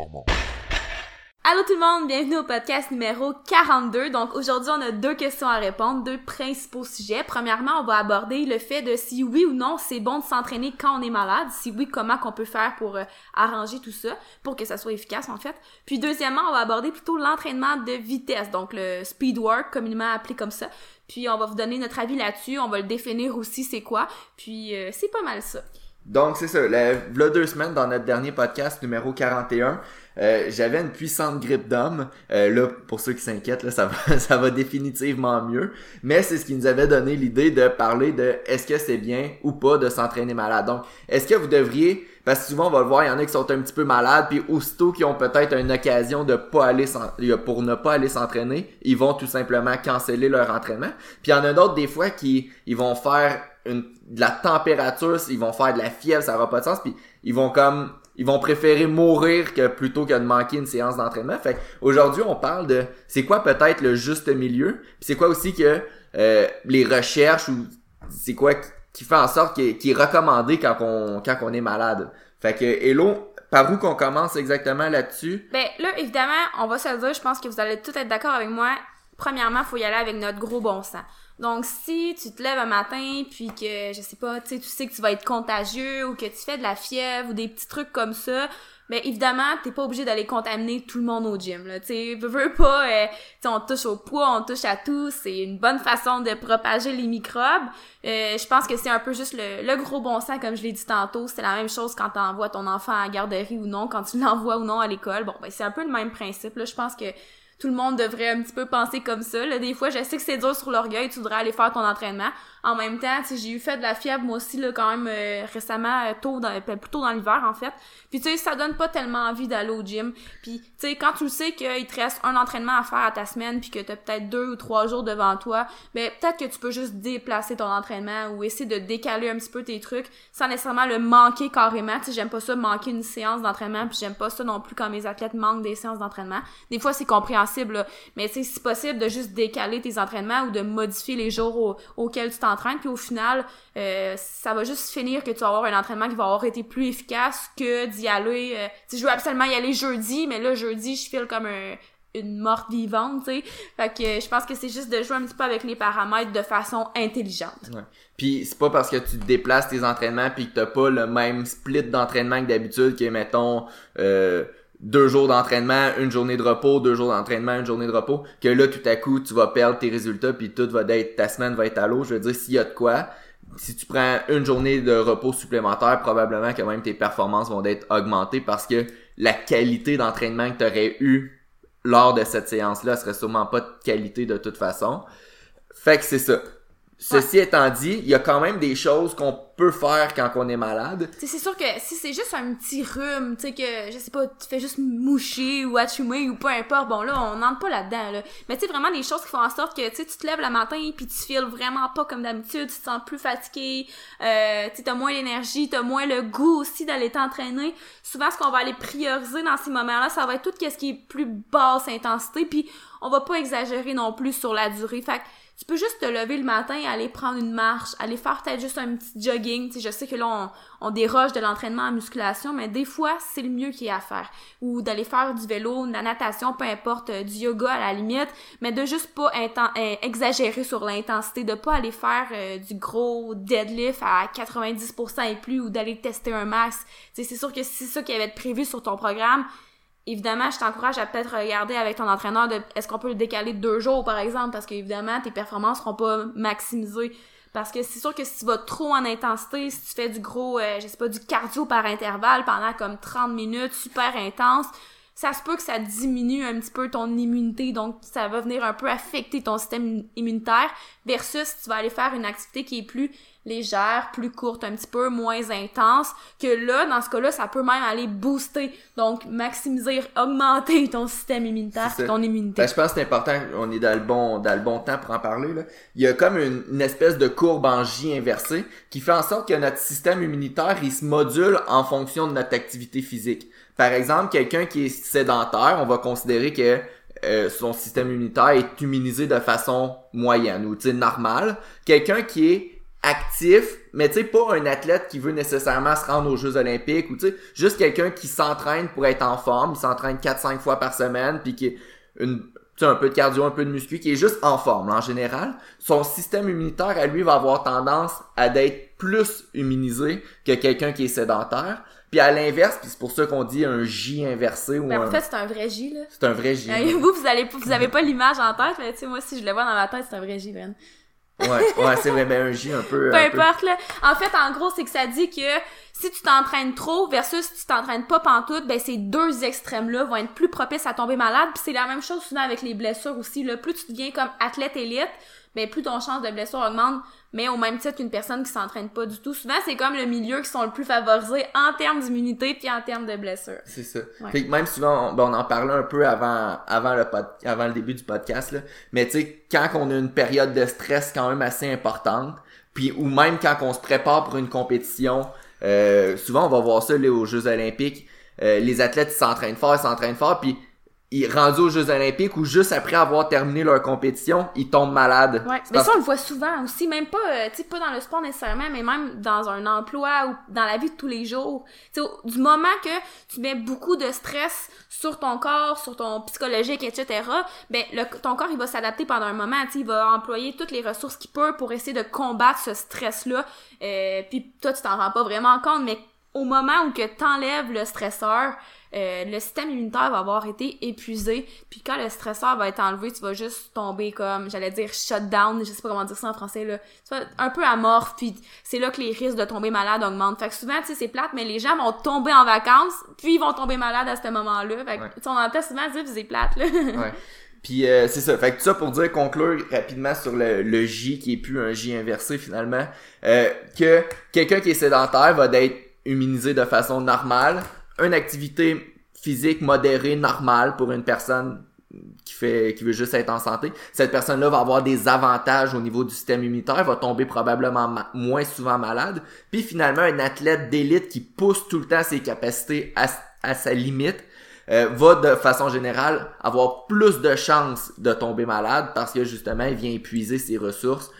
performance. Allô tout le monde, bienvenue au podcast numéro 42. Donc aujourd'hui, on a deux questions à répondre, deux principaux sujets. Premièrement, on va aborder le fait de si oui ou non c'est bon de s'entraîner quand on est malade, si oui, comment qu'on peut faire pour euh, arranger tout ça, pour que ça soit efficace en fait. Puis deuxièmement, on va aborder plutôt l'entraînement de vitesse, donc le speed work, communément appelé comme ça. Puis on va vous donner notre avis là-dessus, on va le définir aussi c'est quoi. Puis euh, c'est pas mal ça. Donc, c'est ça. La, v'là deux semaines, dans notre dernier podcast numéro 41, euh, j'avais une puissante grippe d'homme. Euh, là, pour ceux qui s'inquiètent, là, ça va, ça va définitivement mieux. Mais c'est ce qui nous avait donné l'idée de parler de est-ce que c'est bien ou pas de s'entraîner malade. Donc, est-ce que vous devriez, parce souvent on va le voir, il y en a qui sont un petit peu malades, puis aussitôt qui ont peut-être une occasion de pas aller s'en- pour ne pas aller s'entraîner, ils vont tout simplement canceller leur entraînement. Puis il y en a d'autres des fois qui ils vont faire une, de la température, ils vont faire de la fièvre, ça aura pas de sens, puis ils vont comme ils vont préférer mourir que plutôt que de manquer une séance d'entraînement. Fait aujourd'hui, on parle de c'est quoi peut-être le juste milieu, c'est quoi aussi que euh, les recherches ou c'est quoi qui- fait en sorte qui est, recommandé quand on quand on est malade. Fait que Hello, par où qu'on commence exactement là-dessus? Ben là, évidemment, on va se dire, je pense que vous allez tout être d'accord avec moi. Premièrement, faut y aller avec notre gros bon sens. Donc, si tu te lèves un matin, puis que, je sais pas, tu sais, tu sais que tu vas être contagieux, ou que tu fais de la fièvre, ou des petits trucs comme ça, ben évidemment, t'es pas obligé d'aller contaminer tout le monde au gym, là. Tu sais, veux, pas, euh, on touche au poids, on touche à tout, c'est une bonne façon de propager les microbes. Euh, je pense que c'est un peu juste le, le gros bon sens, comme je l'ai dit tantôt. C'est la même chose quand t'envoies ton enfant à la garderie ou non, quand tu l'envoies ou non à l'école. Bon, ben c'est un peu le même principe, là. Je pense que tout le monde devrait un petit peu penser comme ça. Là, des fois, je sais que c'est dur sur l'orgueil, tu voudrais aller faire ton entraînement. En même temps, tu j'ai eu fait de la fièvre moi aussi là quand même euh, récemment euh, tôt dans ben, plutôt dans l'hiver en fait. Puis tu sais, ça donne pas tellement envie d'aller au gym. Puis tu sais, quand tu sais qu'il te reste un entraînement à faire à ta semaine puis que t'as peut-être deux ou trois jours devant toi, ben peut-être que tu peux juste déplacer ton entraînement ou essayer de décaler un petit peu tes trucs sans nécessairement le manquer carrément. Tu j'aime pas ça manquer une séance d'entraînement puis j'aime pas ça non plus quand mes athlètes manquent des séances d'entraînement. Des fois, c'est compréhensible, là. mais tu sais, c'est possible de juste décaler tes entraînements ou de modifier les jours au- auxquels tu t'entraînes puis au final, euh, ça va juste finir que tu vas avoir un entraînement qui va avoir été plus efficace que d'y aller. Euh, tu je veux absolument y aller jeudi, mais là, jeudi, je file comme un une morte vivante, tu sais. Fait que je pense que c'est juste de jouer un petit peu avec les paramètres de façon intelligente. Ouais. Puis c'est pas parce que tu déplaces tes entraînements puis que t'as pas le même split d'entraînement que d'habitude que mettons euh, deux jours d'entraînement, une journée de repos, deux jours d'entraînement, une journée de repos, que là tout à coup tu vas perdre tes résultats puis tout va être ta semaine va être à l'eau. Je veux dire s'il y a de quoi, si tu prends une journée de repos supplémentaire, probablement que même tes performances vont être augmentées parce que la qualité d'entraînement que tu aurais eu lors de cette séance-là serait sûrement pas de qualité de toute façon. Fait que c'est ça. Ceci étant dit, il y a quand même des choses qu'on peut faire quand on est malade. Tu c'est sûr que si c'est juste un petit rhume, tu sais, que, je sais pas, tu fais juste moucher ou atchumer ou peu importe, bon là, on n'entre pas là-dedans, là. Mais tu vraiment des choses qui font en sorte que, tu tu te lèves le matin puis tu files vraiment pas comme d'habitude, tu te sens plus fatigué, euh, tu t'as moins d'énergie, t'as moins le goût aussi d'aller t'entraîner. Souvent, ce qu'on va aller prioriser dans ces moments-là, ça va être tout ce qui est plus basse intensité, puis on va pas exagérer non plus sur la durée. Fait que tu peux juste te lever le matin, aller prendre une marche, aller faire peut-être juste un petit jogging. Tu je sais que là, on, on déroge de l'entraînement en musculation, mais des fois, c'est le mieux qui est à faire. Ou d'aller faire du vélo, de la natation, peu importe, euh, du yoga à la limite, mais de juste pas euh, exagérer sur l'intensité, de pas aller faire euh, du gros deadlift à 90% et plus ou d'aller tester un max. Tu c'est sûr que si c'est ça qui avait été prévu sur ton programme, évidemment, je t'encourage à peut-être regarder avec ton entraîneur de est-ce qu'on peut le décaler de deux jours, par exemple, parce qu'évidemment, tes performances seront pas maximisées. Parce que c'est sûr que si tu vas trop en intensité, si tu fais du gros, euh, je sais pas, du cardio par intervalle pendant comme 30 minutes, super intense, ça se peut que ça diminue un petit peu ton immunité, donc ça va venir un peu affecter ton système immunitaire, versus si tu vas aller faire une activité qui est plus légère, plus courte, un petit peu moins intense, que là, dans ce cas-là, ça peut même aller booster, donc maximiser, augmenter ton système immunitaire, ton immunité. Ben, je pense que c'est important, on est dans le bon, dans le bon temps pour en parler. Là. Il y a comme une, une espèce de courbe en J inversée qui fait en sorte que notre système immunitaire, il se module en fonction de notre activité physique. Par exemple, quelqu'un qui est sédentaire, on va considérer que euh, son système immunitaire est immunisé de façon moyenne ou normale. Quelqu'un qui est actif, mais tu sais pas un athlète qui veut nécessairement se rendre aux Jeux olympiques ou tu sais juste quelqu'un qui s'entraîne pour être en forme, il s'entraîne 4 5 fois par semaine puis qui est une un peu de cardio, un peu de muscu, qui est juste en forme là, en général, son système immunitaire à lui va avoir tendance à d'être plus immunisé que quelqu'un qui est sédentaire. Puis à l'inverse, puis c'est pour ça qu'on dit un J inversé ou Mais un... en fait, c'est un vrai J, là. C'est un vrai J. Vous, vous allez, vous avez pas l'image en tête, mais tu sais, moi, si je le vois dans ma tête, c'est un vrai J, Ben. Ouais, ouais, c'est vrai, mais un J un peu... Peu un peu- importe, là. En fait, en gros, c'est que ça dit que si tu t'entraînes trop versus si tu t'entraînes pas pantoute, ben ces deux extrêmes-là vont être plus propices à tomber malade. Puis c'est la même chose souvent avec les blessures aussi. Là. Plus tu deviens comme athlète élite, ben plus ton chance de blessure augmente. Mais au même titre qu'une personne qui s'entraîne pas du tout. Souvent, c'est comme le milieu qui sont le plus favorisés en termes d'immunité puis en termes de blessures. C'est ça. Ouais. Fait que même souvent, on, ben, on en parlait un peu avant, avant le pod- avant le début du podcast, là. Mais tu sais, quand on a une période de stress quand même assez importante, puis ou même quand on se prépare pour une compétition, euh, souvent on va voir ça là, aux Jeux Olympiques. euh, les athlètes s'entraînent fort, ils s'entraînent fort, puis ils rendus aux Jeux Olympiques ou juste après avoir terminé leur compétition, ils tombent malades. Ouais, mais ça on le voit souvent aussi, même pas, euh, tu sais, pas dans le sport nécessairement, mais même dans un emploi ou dans la vie de tous les jours. Tu sais, au- du moment que tu mets beaucoup de stress sur ton corps, sur ton psychologique, etc., ben le, ton corps il va s'adapter pendant un moment, tu sais, il va employer toutes les ressources qu'il peut pour essayer de combattre ce stress-là. Euh, puis toi tu t'en rends pas vraiment compte, mais au moment où que t'enlèves le stresseur, euh, le système immunitaire va avoir été épuisé. Puis quand le stresseur va être enlevé, tu vas juste tomber comme, j'allais dire shut down, je sais pas comment dire ça en français là. Tu vas un peu amorphe, puis c'est là que les risques de tomber malade augmentent. Fait que souvent, tu sais, c'est plate, mais les gens vont tomber en vacances, puis ils vont tomber malades à ce moment-là. Fait que, Ouais. on entend souvent dire c'est plate là. Ouais. Puis euh, c'est ça. Fait que tout ça pour dire conclure rapidement sur le, le J qui est plus un J inversé finalement, euh, que quelqu'un qui est sédentaire va d'être immunisé de façon normale, une activité physique modérée normale pour une personne qui fait qui veut juste être en santé, cette personne-là va avoir des avantages au niveau du système immunitaire, va tomber probablement ma- moins souvent malade. Puis finalement, un athlète d'élite qui pousse tout le temps ses capacités à, à sa limite euh, va de façon générale avoir plus de chances de tomber malade parce que justement il vient épuiser ses ressources.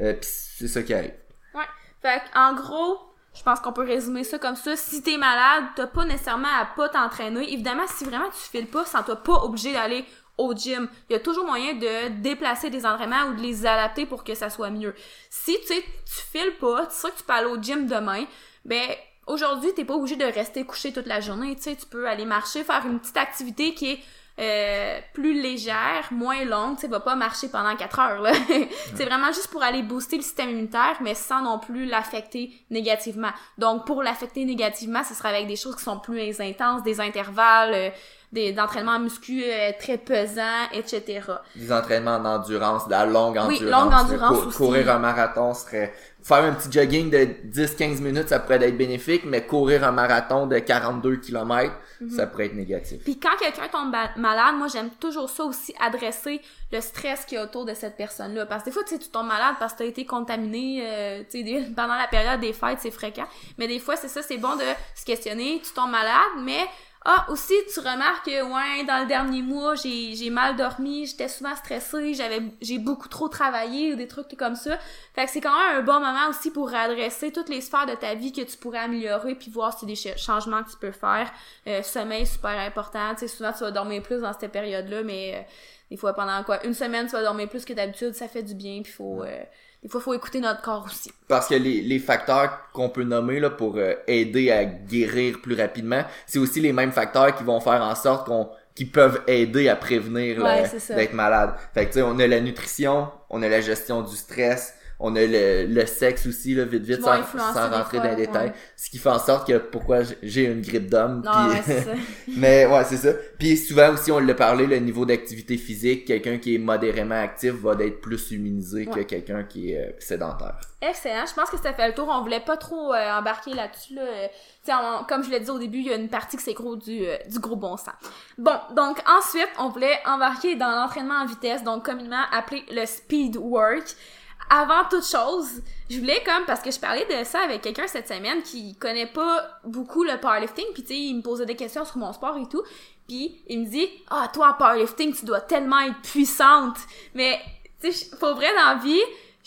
Euh, puis c'est ça qui arrive. Ouais. Fait en gros, je pense qu'on peut résumer ça comme ça. Si t'es malade, t'as pas nécessairement à pas t'entraîner. Évidemment, si vraiment tu files pas, ça t'as pas obligé d'aller au gym. Il y a toujours moyen de déplacer des entraînements ou de les adapter pour que ça soit mieux. Si tu sais, tu files pas, tu sais que tu peux aller au gym demain, ben aujourd'hui, t'es pas obligé de rester couché toute la journée. Tu sais, tu peux aller marcher, faire une petite activité qui est euh, plus légère, moins longue, tu sais, va pas marcher pendant 4 heures, là. c'est vraiment juste pour aller booster le système immunitaire, mais sans non plus l'affecter négativement. Donc, pour l'affecter négativement, ce sera avec des choses qui sont plus intenses, des intervalles, euh, des, d'entraînement muscu euh, très pesants, etc. Des entraînements d'endurance, de la longue Oui, endurance. longue endurance Cou- aussi. Courir un marathon serait... Faire un petit jogging de 10-15 minutes, ça pourrait être bénéfique, mais courir un marathon de 42 km, Mhm. ça pourrait être négatif. Puis quand quelqu'un tombe malade, moi j'aime toujours ça aussi adresser le stress qu'il y a autour de cette personne-là. Parce que des fois, tu sais, tu tombes malade parce que t'as été contaminé, euh, tu sais, pendant la période des fêtes, c'est fréquent. Mais des fois, c'est ça, c'est bon de se questionner, tu tombes malade, mais ah, aussi, tu remarques que, ouais, dans le dernier mois, j'ai, j'ai mal dormi, j'étais souvent stressée, j'avais, j'ai beaucoup trop travaillé ou des trucs comme ça. Fait que c'est quand même un bon moment aussi pour adresser toutes les sphères de ta vie que tu pourrais améliorer puis voir si des ch- changements que tu peux faire. Euh, sommeil, super important. Tu sais, souvent, tu vas dormir plus dans cette période-là, mais euh, des fois, pendant quoi, une semaine, tu vas dormir plus que d'habitude, ça fait du bien puis faut, euh, des fois, faut écouter notre corps aussi. Parce que les, les facteurs qu'on peut nommer là, pour euh, aider à guérir plus rapidement, c'est aussi les mêmes facteurs qui vont faire en sorte qu'on qui peuvent aider à prévenir Ouais, ça. d'être malade. Fait que tu sais, on a la nutrition, on a la gestion du stress, on a le, le sexe aussi, là, vite vite, sans, sans rentrer fois, dans les détails. ouais. Ce qui fait en sorte que pourquoi j'ai- une grippe d'homme. Ouais. Mais ouais, c'est ça. Puis souvent aussi, on l'a parlé, le niveau d'activité physique, quelqu'un qui est modérément actif va être plus immunisé que quelqu'un qui est euh, sédentaire. Excellent. Je pense que ça fait le tour. On voulait pas trop euh, embarquer là-dessus. Là. Euh, on- comme je l'ai dit au début, il y a une partie que c'est gros du, euh, du gros bon sens. Bon, donc ensuite, on voulait embarquer dans l'entraînement en vitesse, donc communément appelé le speed work. Avant toute chose, je voulais comme parce que je parlais de ça avec quelqu'un cette semaine qui connaît pas beaucoup le powerlifting, puis tu sais, il me posait des questions sur mon sport et tout, puis il me dit "Ah, toi powerlifting, tu dois tellement être puissante." Mais tu sais, pour vrai dans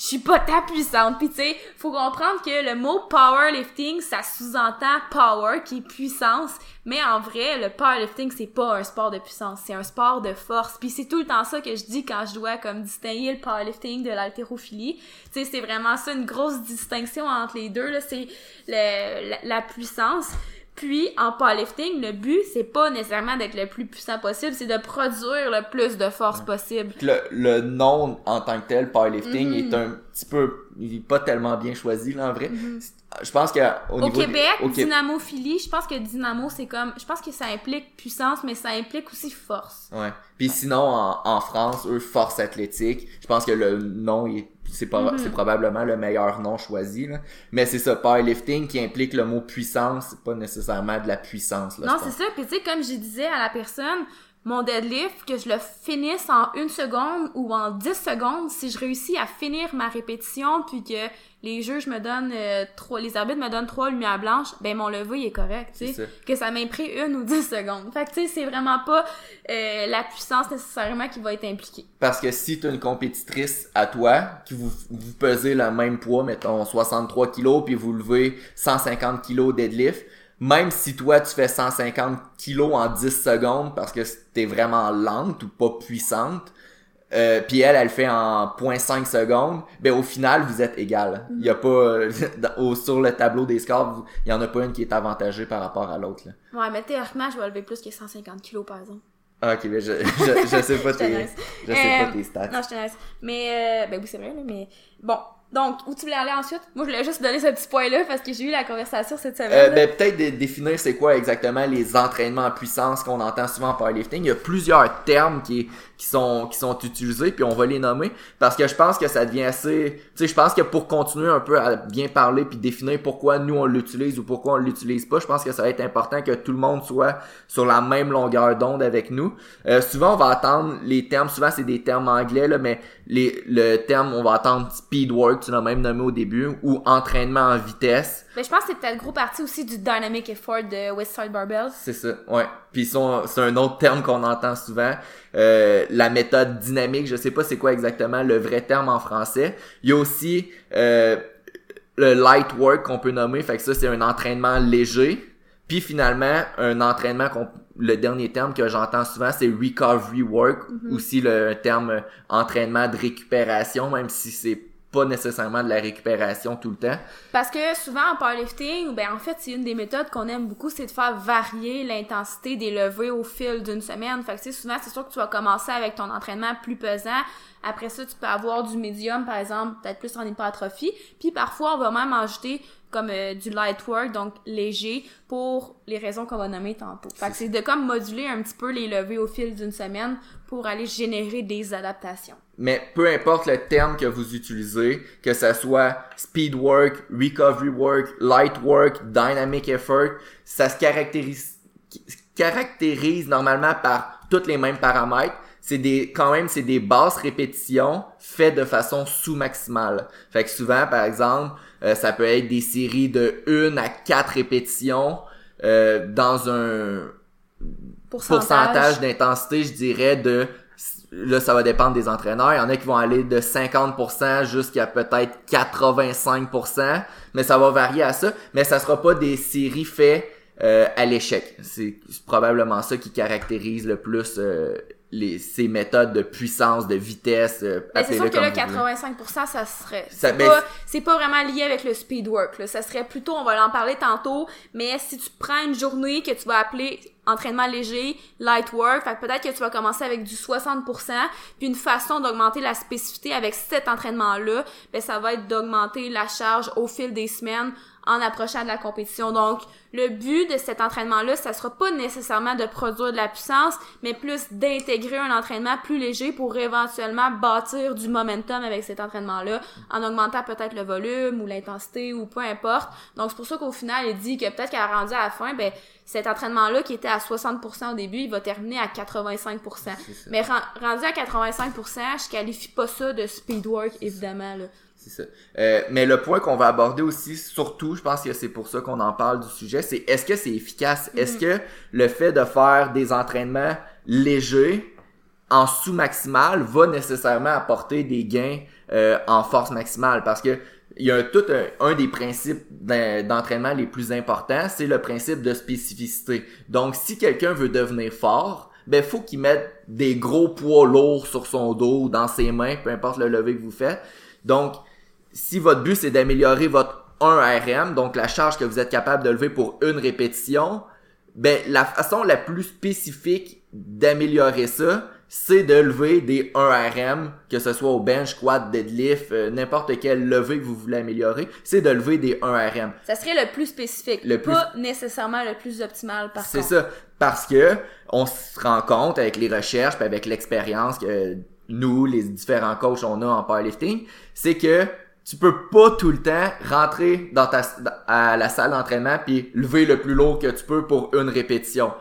je suis pas ta puissante. Puis tu sais, faut comprendre que le mot powerlifting, ça sous-entend power, qui est puissance. Mais en vrai, le powerlifting, c'est pas un sport de puissance, c'est un sport de force. Puis c'est tout le temps ça que je dis quand je dois comme distinguer le powerlifting de l'haltérophilie. Tu sais, c'est vraiment ça, une grosse distinction entre les deux, là. C'est le, la puissance. Puis, en powerlifting, le but, c'est pas nécessairement d'être le plus puissant possible, c'est de produire le plus de force possible. Le, le nom en tant que tel, powerlifting, mm-hmm. est un petit peu, il est pas tellement bien choisi, là, en vrai. Mm-hmm. Je pense qu'au Au Québec, dynamophilie, je pense que dynamo, c'est comme, je pense que ça implique puissance, mais ça implique aussi force. Ouais. Puis sinon, en, en France, eux, force athlétique, je pense que le nom est c'est pas c'est mm-hmm. probablement le meilleur nom choisi là. mais c'est ça powerlifting qui implique le mot puissance c'est pas nécessairement de la puissance là, non c'est ça puis tu sais comme je disais à la personne mon deadlift, que je le finisse en une seconde ou en dix secondes, si je réussis à finir ma répétition, puis que les juges me donnent euh, trois, les arbitres me donnent trois lumières blanches, ben mon lever il est correct, tu sais, que ça m'ait pris une ou dix secondes. Fait que tu sais, c'est vraiment pas euh, la puissance nécessairement qui va être impliquée. Parce que si tu une compétitrice à toi, qui vous, vous pesez le même poids, mettons 63 kilos, puis vous levez 150 kilos deadlift, même si toi tu fais 150 kilos en 10 secondes parce que t'es vraiment lente ou pas puissante, euh, puis elle, elle fait en 0.5 secondes, ben au final, vous êtes égal. Il y a pas euh, sur le tableau des scores, il y en a pas une qui est avantagée par rapport à l'autre. Ouais, mais théoriquement, je vais lever plus que 150 kilos par exemple. Ah, ok, mais je, je, sais pas tes, je sais pas tes euh, stats. Non, je te laisse. Mais, ben oui, c'est vrai, mais bon, donc, où tu voulais aller ensuite? Moi, je voulais juste donner ce petit point-là parce que j'ai eu la conversation cette semaine. Euh, ben, peut-être de définir c'est quoi exactement les entraînements en puissance qu'on entend souvent en powerlifting. Il y a plusieurs termes qui, qui sont qui sont utilisés puis on va les nommer parce que je pense que ça devient assez tu sais je pense que pour continuer un peu à bien parler puis définir pourquoi nous on l'utilise ou pourquoi on l'utilise pas je pense que ça va être important que tout le monde soit sur la même longueur d'onde avec nous euh, souvent on va attendre les termes souvent c'est des termes anglais là mais les le terme on va attendre speed work tu l'as même nommé au début ou entraînement en vitesse mais je pense que c'est peut-être gros partie aussi du dynamic effort de Westside Barbells. C'est ça, ouais. Puis c'est un autre terme qu'on entend souvent. Euh, la méthode dynamique, je sais pas c'est quoi exactement le vrai terme en français. Il y a aussi euh, le light work qu'on peut nommer, fait que ça c'est un entraînement léger. Puis finalement, un entraînement qu'on le dernier terme que j'entends souvent, c'est recovery work, mm-hmm. aussi le terme entraînement de récupération, même si c'est pas nécessairement de la récupération tout le temps. Parce que souvent en powerlifting, ben en fait, c'est une des méthodes qu'on aime beaucoup, c'est de faire varier l'intensité des levées au fil d'une semaine. Fait que souvent, c'est sûr que tu vas commencer avec ton entraînement plus pesant. Après ça, tu peux avoir du médium, par exemple, peut-être plus en hypertrophie. Puis parfois, on va même ajouter comme euh, du light work, donc léger, pour les raisons qu'on va nommer tantôt. Fait que c'est de comme moduler un petit peu les levées au fil d'une semaine pour aller générer des adaptations. Mais peu importe le terme que vous utilisez, que ce soit speed work, recovery work, light work, dynamic effort, ça se caractérise, caractérise normalement par tous les mêmes paramètres. C'est des, quand même, c'est des basses répétitions faites de façon sous-maximale. Fait que souvent, par exemple, euh, ça peut être des séries de 1 à 4 répétitions euh, dans un pourcentage d'intensité, je dirais, de là, ça va dépendre des entraîneurs. Il y en a qui vont aller de 50% jusqu'à peut-être 85%, mais ça va varier à ça. Mais ça sera pas des séries faites euh, à l'échec. C'est probablement ça qui caractérise le plus euh, les, ces méthodes de puissance, de vitesse. Euh, c'est sûr que là, 85%, ça serait. C'est pas, pas, vraiment lié avec le speed work. Là. Ça serait plutôt, on va en parler tantôt, mais si tu prends une journée que tu vas appeler entraînement léger, light work, fait peut-être que tu vas commencer avec du 60%, puis une façon d'augmenter la spécificité avec cet entraînement-là, ben ça va être d'augmenter la charge au fil des semaines en approchant de la compétition. Donc, le but de cet entraînement-là, ça sera pas nécessairement de produire de la puissance, mais plus d'intégrer un entraînement plus léger pour éventuellement bâtir du momentum avec cet entraînement-là, en augmentant peut-être le volume ou l'intensité ou peu importe. Donc, c'est pour ça qu'au final, il dit que peut-être qu'à rendu à la fin, ben, cet entraînement-là qui était à 60% au début, il va terminer à 85%. Mais rendu à 85%, je qualifie pas ça de speed work, évidemment, là. C'est ça. Euh, mais le point qu'on va aborder aussi, surtout, je pense que c'est pour ça qu'on en parle du sujet, c'est est-ce que c'est efficace? Est-ce mm. que le fait de faire des entraînements légers en sous-maximal va nécessairement apporter des gains euh, en force maximale? Parce que il y a tout un, des principes d'entraînement les plus importants, c'est le principe de spécificité. Donc, si quelqu'un veut devenir fort, ben faut qu'il mette des gros poids lourds sur son dos, dans ses mains, peu importe le lever que vous faites. Donc, si votre but c'est d'améliorer votre 1 RM, donc la charge que vous êtes capable de lever pour une répétition, ben la façon la plus spécifique d'améliorer ça, c'est de lever des 1 RM, que ce soit au bench, squat, deadlift, euh, n'importe quel lever que vous voulez améliorer, c'est de lever des 1 RM. Ça serait le plus spécifique, le pas nécessairement le plus optimal par C'est ça, parce que on se rend compte avec les recherches, puis avec l'expérience que nous, les différents coachs, on a en powerlifting, c'est que tu peux pas tout le temps rentrer dans ta à la salle d'entraînement puis lever le plus lourd que tu peux pour une répétition.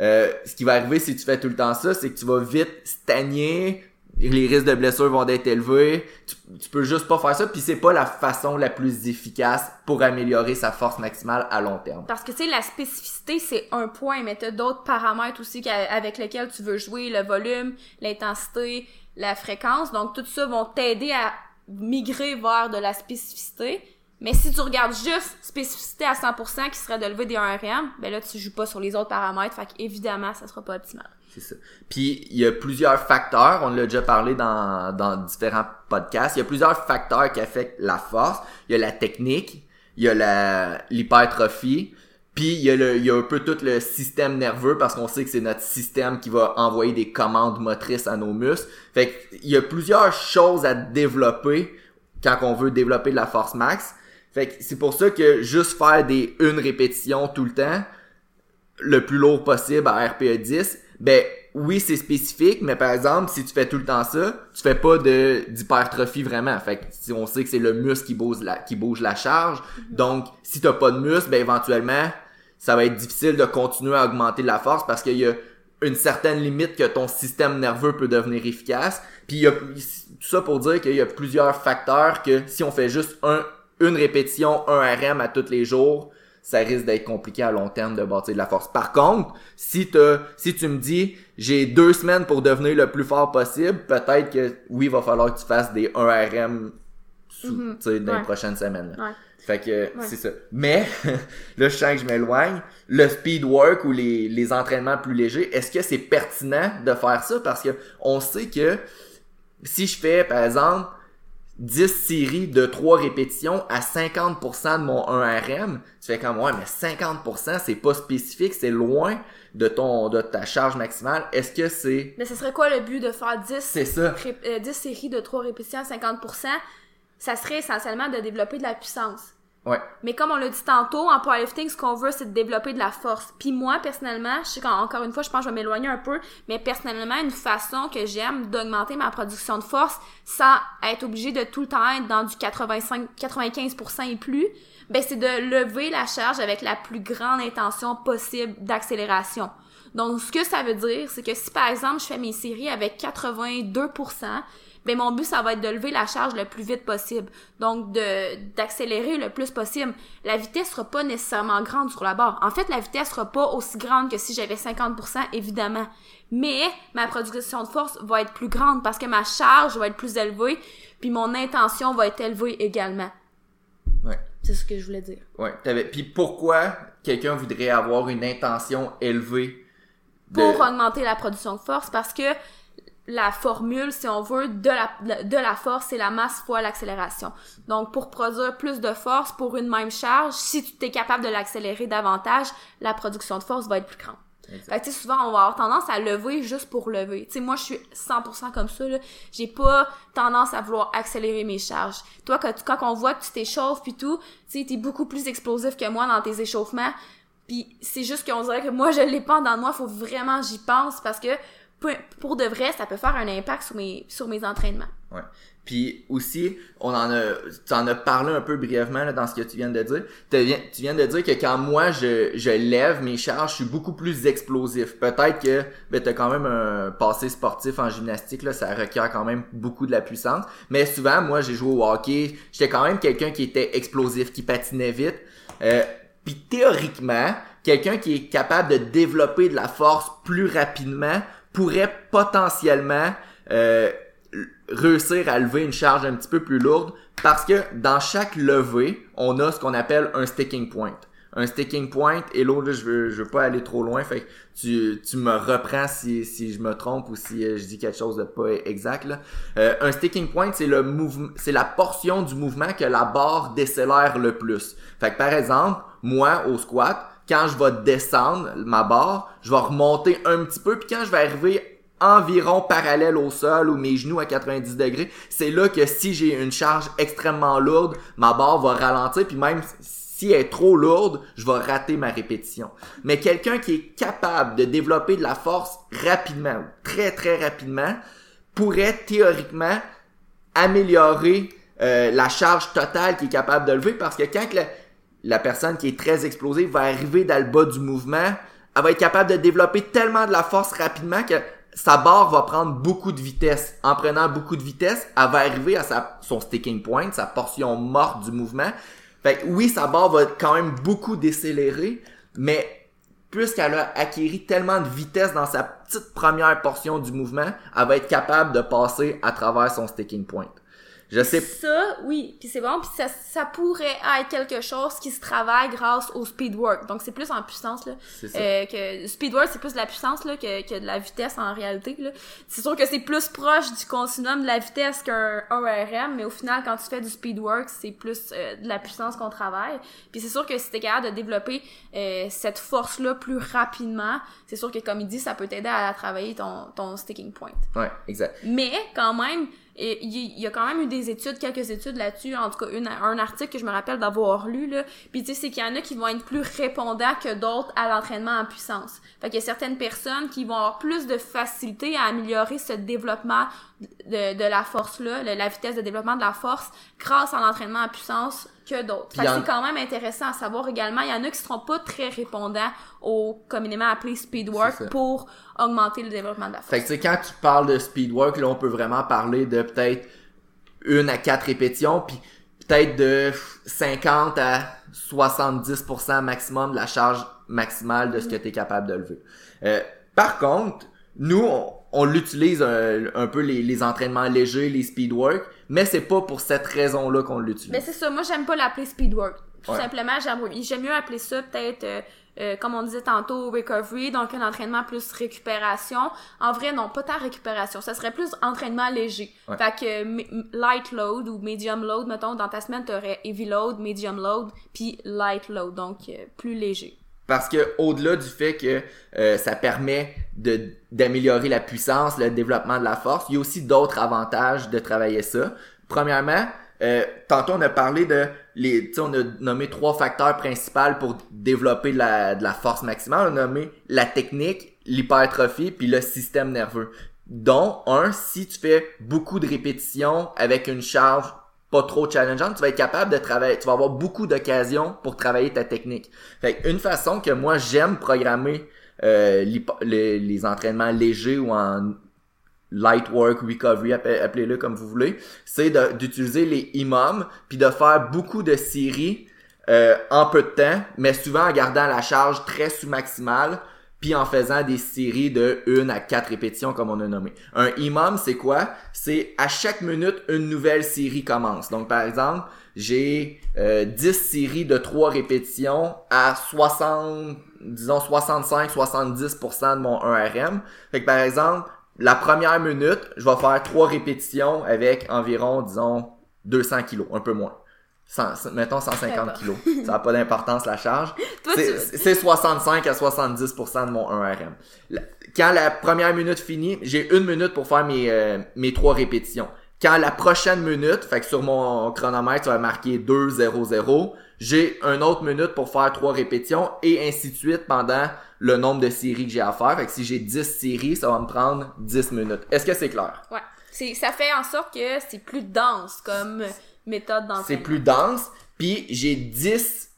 Euh, ce qui va arriver si tu fais tout le temps ça, c'est que tu vas vite stagner, les risques de blessure vont être élevés. Tu, tu peux juste pas faire ça, puis c'est pas la façon la plus efficace pour améliorer sa force maximale à long terme. Parce que tu sais, la spécificité c'est un point, mais t'as d'autres paramètres aussi avec lesquels tu veux jouer, le volume, l'intensité, la fréquence. Donc tout ça vont t'aider à migrer vers de la spécificité. Mais si tu regardes juste spécificité à 100% qui serait de lever des 1RM, ben là, tu joues pas sur les autres paramètres. Fait qu'évidemment, ça sera pas optimal. C'est ça. Puis, il y a plusieurs facteurs. On l'a déjà parlé dans, dans différents podcasts. Il y a plusieurs facteurs qui affectent la force. Il y a la technique. Il y a l'hypertrophie. Puis il y, a le, il y a un peu tout le système nerveux parce qu'on sait que c'est notre système qui va envoyer des commandes motrices à nos muscles. Fait il y a plusieurs choses à développer quand on veut développer de la force max. Fait que c'est pour ça que juste faire des une répétition tout le temps, le plus lourd possible à RPE 10, ben oui, c'est spécifique, mais par exemple, si tu fais tout le temps ça, tu fais pas de d'hypertrophie vraiment. Fait que si on sait que c'est le muscle qui bouge la qui bouge la charge, mm-hmm. donc si t'as pas de muscle, ben éventuellement ça va être difficile de continuer à augmenter la force parce qu'il y a une certaine limite que ton système nerveux peut devenir efficace. Puis il y a tout ça pour dire qu'il y a plusieurs facteurs que si on fait juste un, une répétition, un RM à tous les jours, ça risque d'être compliqué à long terme de bâtir de la force. Par contre, si, si tu me dis j'ai deux semaines pour devenir le plus fort possible, peut-être que oui, il va falloir que tu fasses des 1 RM sous, mm-hmm. dans les prochaines semaines. Fait que c'est ça. Mais là, je sens que je m'éloigne. Le speed work ou les, les entraînements plus légers, est-ce que c'est pertinent de faire ça? Parce que on sait que si je fais, par exemple, 10 séries de 3 répétitions à 50% de mon 1RM, tu fais comme ouais, mais 50% c'est pas spécifique, c'est loin de ton de ta charge maximale. Est-ce que c'est Mais ce serait quoi le but de faire 10 C'est ça. 10 euh, séries de 3 répétitions à 50% Ça serait essentiellement de développer de la puissance. Mais comme on l'a dit tantôt, en powerlifting, ce qu'on veut, c'est de développer de la force. Puis moi, personnellement, je sais qu'encore une fois, je pense que je vais m'éloigner un peu, mais personnellement, une façon que j'aime d'augmenter ma production de force sans être obligé de tout le temps être dans du 85, 95% et plus, ben c'est de lever la charge avec la plus grande intention possible d'accélération. Donc, ce que ça veut dire, c'est que si par exemple, je fais mes séries avec 82%, ben mon but ça va être de lever la charge le plus vite possible. Donc de d'accélérer le plus possible. La vitesse sera pas nécessairement grande sur la barre. En fait, la vitesse sera pas aussi grande que si j'avais 50% évidemment. Mais ma production de force va être plus grande parce que ma charge va être plus élevée, puis mon intention va être élevée également. Ouais. C'est ce que je voulais dire. Ouais. Puis pourquoi quelqu'un voudrait avoir une intention élevée pour augmenter la production de force parce que la formule, si on veut, de la, de la force, c'est la masse fois l'accélération. Donc, pour produire plus de force pour une même charge, si tu es capable de l'accélérer davantage, la production de force va être plus grande. Fait que, souvent, on va avoir tendance à lever juste pour lever. Tu sais, moi, je suis 100% comme ça, là. J'ai pas tendance à vouloir accélérer mes charges. Toi, quand, quand on voit que tu t'échauffes puis tout, tu sais, t'es beaucoup plus explosif que moi dans tes échauffements. Puis c'est juste qu'on dirait que moi, je l'ai pas dans moi. Faut vraiment j'y pense parce que pour de vrai, ça peut faire un impact sur mes, sur mes entraînements. Ouais. Puis aussi, on en a, tu en as parlé un peu brièvement là, dans ce que tu viens de dire. Tu viens, tu viens de dire que quand moi je, je lève mes charges, je suis beaucoup plus explosif. Peut-être que ben, tu as quand même un passé sportif en gymnastique, là, ça requiert quand même beaucoup de la puissance. Mais souvent, moi j'ai joué au hockey, j'étais quand même quelqu'un qui était explosif, qui patinait vite. Euh, puis théoriquement, quelqu'un qui est capable de développer de la force plus rapidement pourrait potentiellement euh, réussir à lever une charge un petit peu plus lourde parce que dans chaque levée, on a ce qu'on appelle un sticking point. Un sticking point, et l'autre, je veux, je veux pas aller trop loin, fait que tu, tu me reprends si, si je me trompe ou si euh, je dis quelque chose de pas exact. Là. Euh, un sticking point, c'est le mouvement, c'est la portion du mouvement que la barre décélère le plus. Fait que par exemple, moi au squat, quand je vais descendre ma barre, je vais remonter un petit peu, puis quand je vais arriver environ parallèle au sol ou mes genoux à 90 degrés, c'est là que si j'ai une charge extrêmement lourde, ma barre va ralentir, puis même si elle est trop lourde, je vais rater ma répétition. Mais quelqu'un qui est capable de développer de la force rapidement, très très rapidement, pourrait théoriquement améliorer euh, la charge totale qu'il est capable de lever parce que quand la, la personne qui est très explosive va arriver dans le bas du mouvement, elle va être capable de développer tellement de la force rapidement que sa barre va prendre beaucoup de vitesse. En prenant beaucoup de vitesse, elle va arriver à son sticking point, sa portion morte du mouvement. Fait que oui, sa barre va quand même beaucoup décélérer, mais puisqu'elle a acquis tellement de vitesse dans sa petite première portion du mouvement, elle va être capable de passer à travers son sticking point. Je sais. Ça, oui, puis c'est bon, puis ça, ça pourrait être quelque chose qui se travaille grâce au speedwork. Donc c'est plus en puissance là. Euh, que speedwork c'est plus de la puissance là que, que de la vitesse en réalité là. C'est sûr que c'est plus proche du continuum de la vitesse qu'un ORM, mais au final quand tu fais du speedwork, c'est plus euh, de la puissance qu'on travaille. Puis c'est sûr que si t'es capable de développer euh, cette force là plus rapidement, c'est sûr que comme il dit, ça peut t'aider à, à travailler ton ton sticking point. Ouais, exact. Mais quand même et il y, a quand même eu des études, quelques études là-dessus, en tout cas un article que je me rappelle d'avoir lu, là. Puis tu sais, qu'il y en a qui vont être plus répondants que d'autres à l'entraînement en puissance. Fait qu'il y a certaines personnes qui vont avoir plus de facilité à améliorer ce développement de, de la force-là, la vitesse de développement de la force, grâce à l'entraînement en puissance que d'autres. Que c'est quand même intéressant à savoir également, il y en a qui seront pas très répondants au communément appelé speedwork pour augmenter le développement de la force. Fait que tu sais, quand tu parles de speedwork, là, on peut vraiment parler de peut-être une à quatre répétitions, puis peut-être de 50 à 70% maximum de la charge maximale de ce que tu es capable de lever. Euh, par contre, nous, on, l'utilise un, peu les, les, entraînements légers, les speedwork, mais c'est pas pour cette raison-là qu'on l'utilise. Mais c'est ça, moi j'aime pas l'appeler speedwork. Tout simplement, j'aime mieux appeler ça peut-être euh, euh, comme on disait tantôt, recovery, donc un entraînement plus récupération. En vrai, non, pas ta récupération. Ça serait plus entraînement léger. Fait que light load ou medium load, mettons, dans ta semaine, t'aurais heavy load, medium load, puis light load, donc euh, plus léger. Parce que au-delà du fait que euh, ça permet de d'améliorer la puissance, le développement de la force, il y a aussi d'autres avantages de travailler ça. Premièrement, euh, tantôt on a parlé de les, on a nommé trois facteurs principaux pour développer la, de la force maximale. On a nommé la technique, l'hypertrophie, puis le système nerveux. Dont un, si tu fais beaucoup de répétitions avec une charge pas trop challengeante, tu vas être capable de travailler, tu vas avoir beaucoup d'occasions pour travailler ta technique. Fait une façon que moi j'aime programmer euh, les, les, entraînements légers ou en light work, recovery, appelez-le comme vous voulez, c'est d'utiliser les imams puis de faire beaucoup de séries euh, en peu de temps, mais souvent en gardant la charge très sous-maximale puis en faisant des séries de 1 à 4 répétitions comme on a nommé. Un imam, c'est quoi? C'est à chaque minute, une nouvelle série commence. Donc par exemple, j'ai euh, 10 séries de 3 répétitions à 60, disons 65-70% de mon 1RM. Fait que par exemple, la première minute, je vais faire trois répétitions avec environ, disons, 200 kilos, un peu moins. 100, mettons 150 kilos. Ça n'a pas d'importance la charge. C'est 65 à 70% de mon 1RM. Quand la première minute finit, j'ai une minute pour faire mes, euh, mes trois répétitions. Quand la prochaine minute, fait que sur mon chronomètre, ça va marquer 2, 0, 0, j'ai une autre minute pour faire trois répétitions et ainsi de suite pendant le nombre de séries que j'ai à faire. Fait que si j'ai 10 séries, ça va me prendre 10 minutes. Est-ce que c'est clair? Ouais. C'est, ça fait en sorte que c'est plus dense comme méthode d'entraînement. C'est plus dense. Puis j'ai 10,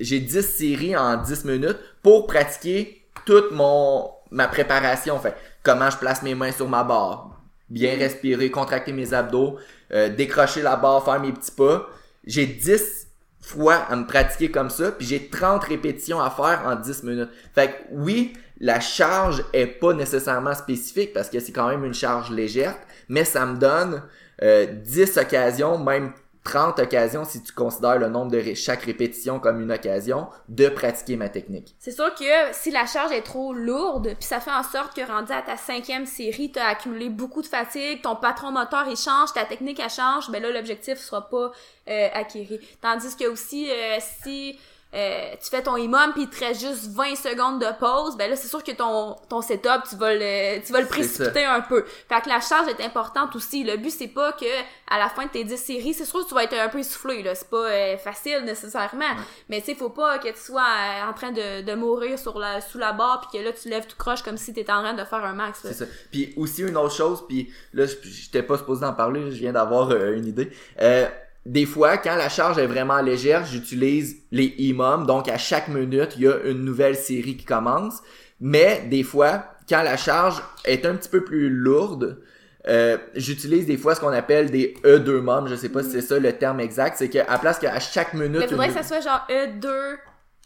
j'ai 10 séries en 10 minutes pour pratiquer toute mon, ma préparation. Fait comment je place mes mains sur ma barre. Bien mm. respirer, contracter mes abdos, euh, décrocher la barre, faire mes petits pas. J'ai 10 fois à me pratiquer comme ça, puis j'ai 30 répétitions à faire en 10 minutes. Fait que oui, la charge est pas nécessairement spécifique parce que c'est quand même une charge légère, mais ça me donne euh, 10 occasions, même 30 occasions si tu considères le nombre de chaque répétition comme une occasion de pratiquer ma technique. C'est sûr que si la charge est trop lourde, puis ça fait en sorte que rendu à ta cinquième série, t'as accumulé beaucoup de fatigue, ton patron moteur il change, ta technique elle change, ben là l'objectif sera pas euh, acquéri. Tandis que aussi euh, si euh, tu fais ton imam puis il te reste juste 20 secondes de pause, ben là c'est sûr que ton ton setup tu vas le tu vas le précipiter un peu. Fait que la charge est importante aussi. Le but c'est pas que à la fin de tes 10 séries, c'est sûr que tu vas être un peu essoufflé là, c'est pas euh, facile nécessairement. Mais tu sais faut pas que tu sois euh, en train de, de mourir sur la sous la barre puis que là tu lèves tout croche comme si t'étais en train de faire un max. C'est ça. Puis aussi une autre chose, puis là j'étais pas supposé en parler, je viens d'avoir euh, une idée. Euh, des fois, quand la charge est vraiment légère, j'utilise les imams. Donc à chaque minute, il y a une nouvelle série qui commence. Mais des fois, quand la charge est un petit peu plus lourde, euh, j'utilise des fois ce qu'on appelle des E2 mom. Je sais pas si c'est ça le terme exact. C'est qu'à place qu'à chaque minute, Mais faudrait une- que ça soit genre E2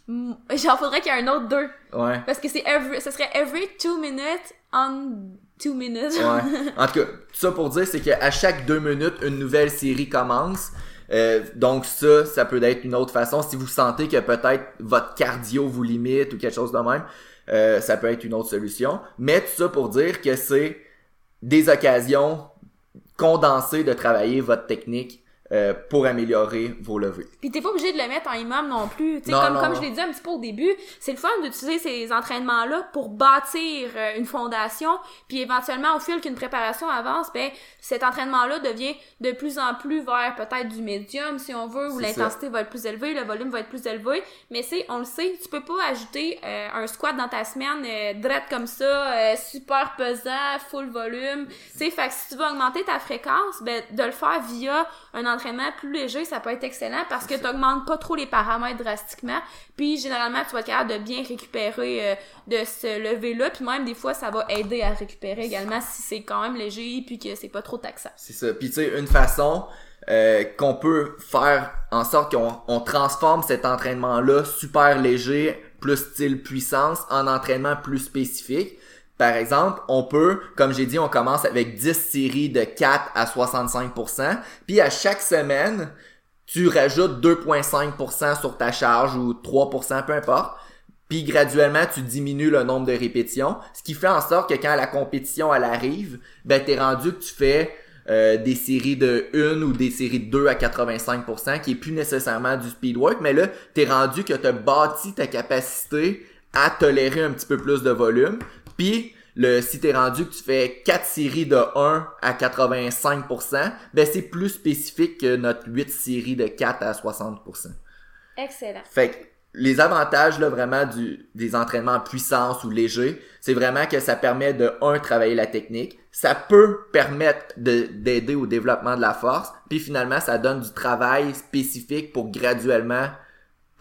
mm, genre faudrait qu'il y ait un autre 2 ouais. parce que c'est every ça serait every 2 minutes on 2 minutes. Ouais. En tout cas, tout ça pour dire, c'est qu'à chaque deux minutes, une nouvelle série commence. Euh, donc ça, ça peut être une autre façon. Si vous sentez que peut-être votre cardio vous limite ou quelque chose de même, euh, ça peut être une autre solution. Mais tout ça pour dire que c'est des occasions condensées de travailler votre technique euh, pour améliorer vos levées. Puis t'es pas obligé de le mettre en imam non plus. Non, comme, non, comme non. je l'ai dit un petit peu au début, c'est le fun d'utiliser ces entraînements-là pour bâtir euh, une fondation. Puis éventuellement, au fil qu'une préparation avance, ben cet entraînement-là devient de plus en plus vers peut-être du médium, si on veut, où l'intensité va être plus élevée, le volume va être plus élevé. Mais c'est, on le sait, tu peux pas ajouter euh, un squat dans ta semaine euh, drette comme ça, euh, super pesant, full volume. Tu sais, fait que si tu veux augmenter ta fréquence, ben de le faire via un entraînement plus léger, ça peut être excellent parce que tu augmentes pas trop les paramètres drastiquement. Puis généralement, tu vas être capable de bien récupérer euh, de ce lever-là. Puis même des fois, ça va aider à récupérer également si c'est quand même léger puis que c'est pas trop taxant. C'est ça. Puis tu sais, une façon euh, qu'on peut faire en sorte qu'on on transforme cet entraînement-là super léger, plus style puissance, en entraînement plus spécifique. Par exemple, on peut, comme j'ai dit, on commence avec 10 séries de 4 à 65%, puis à chaque semaine, tu rajoutes 2,5% sur ta charge ou 3%, peu importe. Puis graduellement, tu diminues le nombre de répétitions, ce qui fait en sorte que quand la compétition elle arrive, ben t'es rendu que tu fais euh, des séries de 1 ou des séries de 2 à 85%, qui est plus nécessairement du speedwork, mais là, t'es rendu que t'as bâti ta capacité à tolérer un petit peu plus de volume. Puis le si t'es rendu que tu fais 4 séries de 1 à 85%, ben c'est plus spécifique que notre 8 séries de 4 à 60%. Excellent. Fait que les avantages là vraiment du des entraînements en puissance ou légers, c'est vraiment que ça permet de un travailler la technique, ça peut permettre de d'aider au développement de la force, puis finalement ça donne du travail spécifique pour graduellement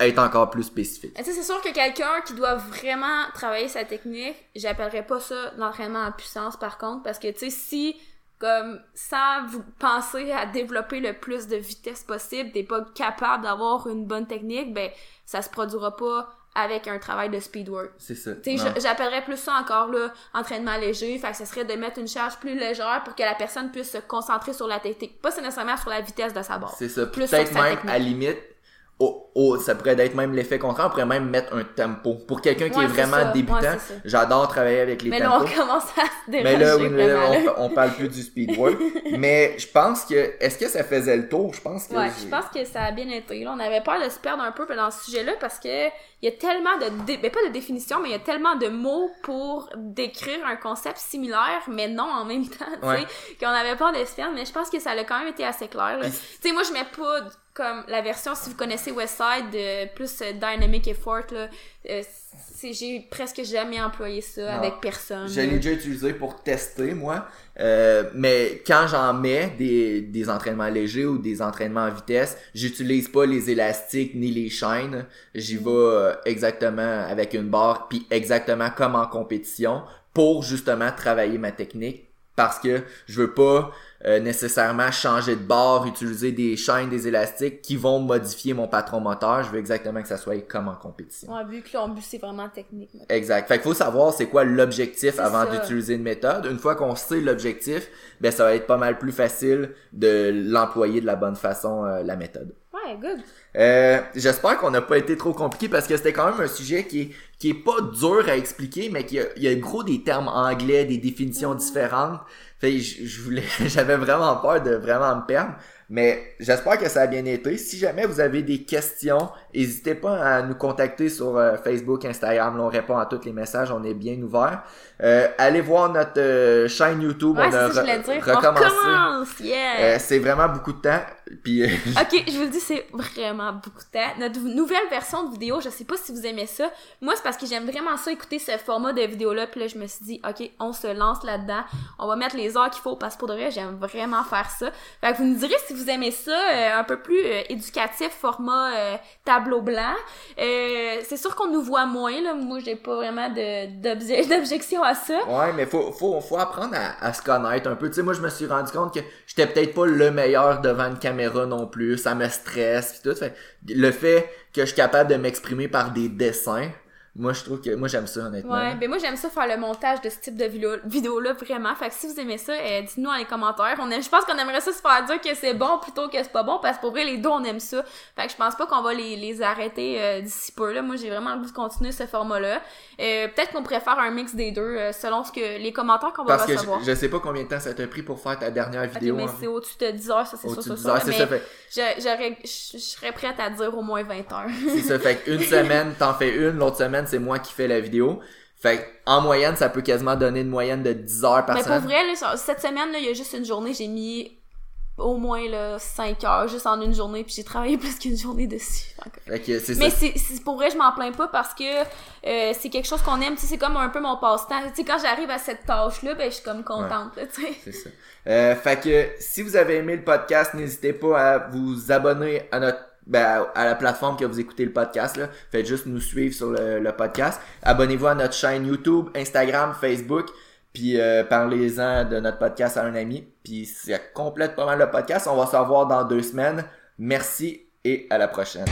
être encore plus spécifique. Tu sais, c'est sûr que quelqu'un qui doit vraiment travailler sa technique, j'appellerais pas ça l'entraînement en puissance par contre, parce que tu sais, si comme sans vous penser à développer le plus de vitesse possible, t'es pas capable d'avoir une bonne technique, ben ça se produira pas avec un travail de speedwork. C'est ça. Tu sais, j'appellerais plus ça encore là entraînement léger, fait que ce serait de mettre une charge plus légère pour que la personne puisse se concentrer sur la technique, pas nécessairement sur la vitesse de sa barre. C'est ça. Plus Peut-être même technique. à limite, au, au- ça pourrait être même l'effet contraire, on pourrait même mettre un tempo. Pour quelqu'un qui Ouais, est vraiment débutant, Ouais, j'adore travailler avec les Mais là, on commence à se déranger Mais là, oui, mais là, vraiment, là. on, on parle plus du speedwork. mais je pense que, est-ce que ça faisait le tour? Je pense que. Ouais, je pense que ça a bien été. Là, on avait peur de se perdre un peu dans ce sujet-là parce que il y a tellement de dé- ben, pas de définition, mais il y a tellement de mots pour décrire un concept similaire, mais non en même temps, tu sais, Ouais. qu'on avait peur de se perdre. Mais je pense que ça a quand même été assez clair. Tu sais, moi, je mets pas comme la version si vous connaissez Westside de plus euh, dynamic effort là. euh, c'est j'ai presque jamais employé ça Non. avec personne. Je l'ai déjà utilisé pour tester, moi. Euh, mais quand j'en mets des, des entraînements légers ou des entraînements en vitesse, j'utilise pas les élastiques ni les chaînes. J'y vais euh, exactement avec une barre, puis exactement comme en compétition, pour justement travailler ma technique parce que je veux pas euh, nécessairement changer de bord, utiliser des chaînes, des élastiques qui vont modifier mon patron moteur. Je veux exactement que ça soit comme en compétition. Ouais, vu que but, c'est vraiment technique. Exact. Fait qu'il faut savoir c'est quoi l'objectif avant d'utiliser une méthode. Une fois qu'on sait l'objectif, ben ça va être pas mal plus facile de l'employer de la bonne façon, euh, la méthode. Ouais, good. Euh, J'espère qu'on n'a pas été trop compliqué parce que c'était quand même un sujet qui est, qui est pas dur à expliquer, mais qui a, il y a gros des termes anglais, des définitions différentes. Fait je, voulais, j'avais vraiment peur de vraiment me perdre. Mais j'espère que ça a bien été. Si jamais vous avez des questions, n'hésitez pas à nous contacter sur euh, Facebook, Instagram. on répond à tous les messages. On est bien ouvert. Euh, allez voir notre euh, chaîne YouTube. on a recommencé. Yeah. c'est vraiment beaucoup de temps. Puis, ok, je vous le dis, c'est vraiment beaucoup de temps. Notre nouvelle version de vidéo, je sais pas si vous aimez ça. Moi, c'est parce que j'aime vraiment ça, écouter ce format de vidéo-là. Puis là, je me suis dit, ok, on se lance là-dedans. On va mettre les heures qu'il faut parce que pour de vrai, j'aime vraiment faire ça. Fait que vous me direz si vous aimez ça, euh, un peu plus euh, éducatif, format euh, blanc. c'est sûr qu'on nous voit moins, là. Moi, j'ai pas vraiment d'objection à ça. Ouais, mais faut, faut, apprendre à, se connaître un peu. Tu sais, moi, je me suis rendu compte que j'étais peut-être pas le meilleur devant une caméra non plus. Ça me stresse, le fait que je suis capable de m'exprimer par des dessins, moi, je trouve que moi j'aime ça honnêtement. Ouais, ben moi j'aime ça faire le montage de ce type de vidéo là vraiment. Fait que si vous aimez ça, euh, dites-nous dans les commentaires. On aime, je pense qu'on aimerait ça se faire dire que c'est bon plutôt que c'est pas bon parce que pour vrai les deux on aime ça. Fait que je pense pas qu'on va les, les arrêter euh, d'ici peu là. Moi j'ai vraiment le goût de continuer ce format là. Euh, peut-être qu'on pourrait faire un mix des deux selon ce que les commentaires qu'on va recevoir. Parce que je, sais pas combien de temps ça t'a pris pour faire ta dernière vidéo. mais hein. c'est au-dessus de 10 heures, ça c'est sûr, ça. Mais j'aurais je serais prête à dire au moins 20 heures. c'est ça fait qu'une semaine t'en fais une, l'autre semaine c'est moi qui fais la vidéo. Fait en moyenne, ça peut quasiment donner une moyenne de 10 heures par semaine. Mais pour vrai, là, cette semaine, il y a juste une journée, j'ai mis au moins là, 5 heures juste en une journée puis j'ai travaillé plus qu'une journée dessus. mais c'est pour vrai je m'en plains pas parce que euh, c'est quelque chose qu'on aime, c'est comme un peu mon passe-temps. Quand j'arrive à cette tâche là, ben je suis comme contente. C'est ça. Euh, fait que si vous avez aimé le podcast, n'hésitez pas à vous abonner à notre ben, à la plateforme que vous écoutez le podcast. Là. Faites juste nous suivre sur le, podcast. Abonnez-vous à notre chaîne YouTube, Instagram, Facebook. Puis euh, parlez-en de notre podcast à un ami. Puis ça complète pas mal le podcast. On va se revoir dans deux semaines. Merci et à la prochaine.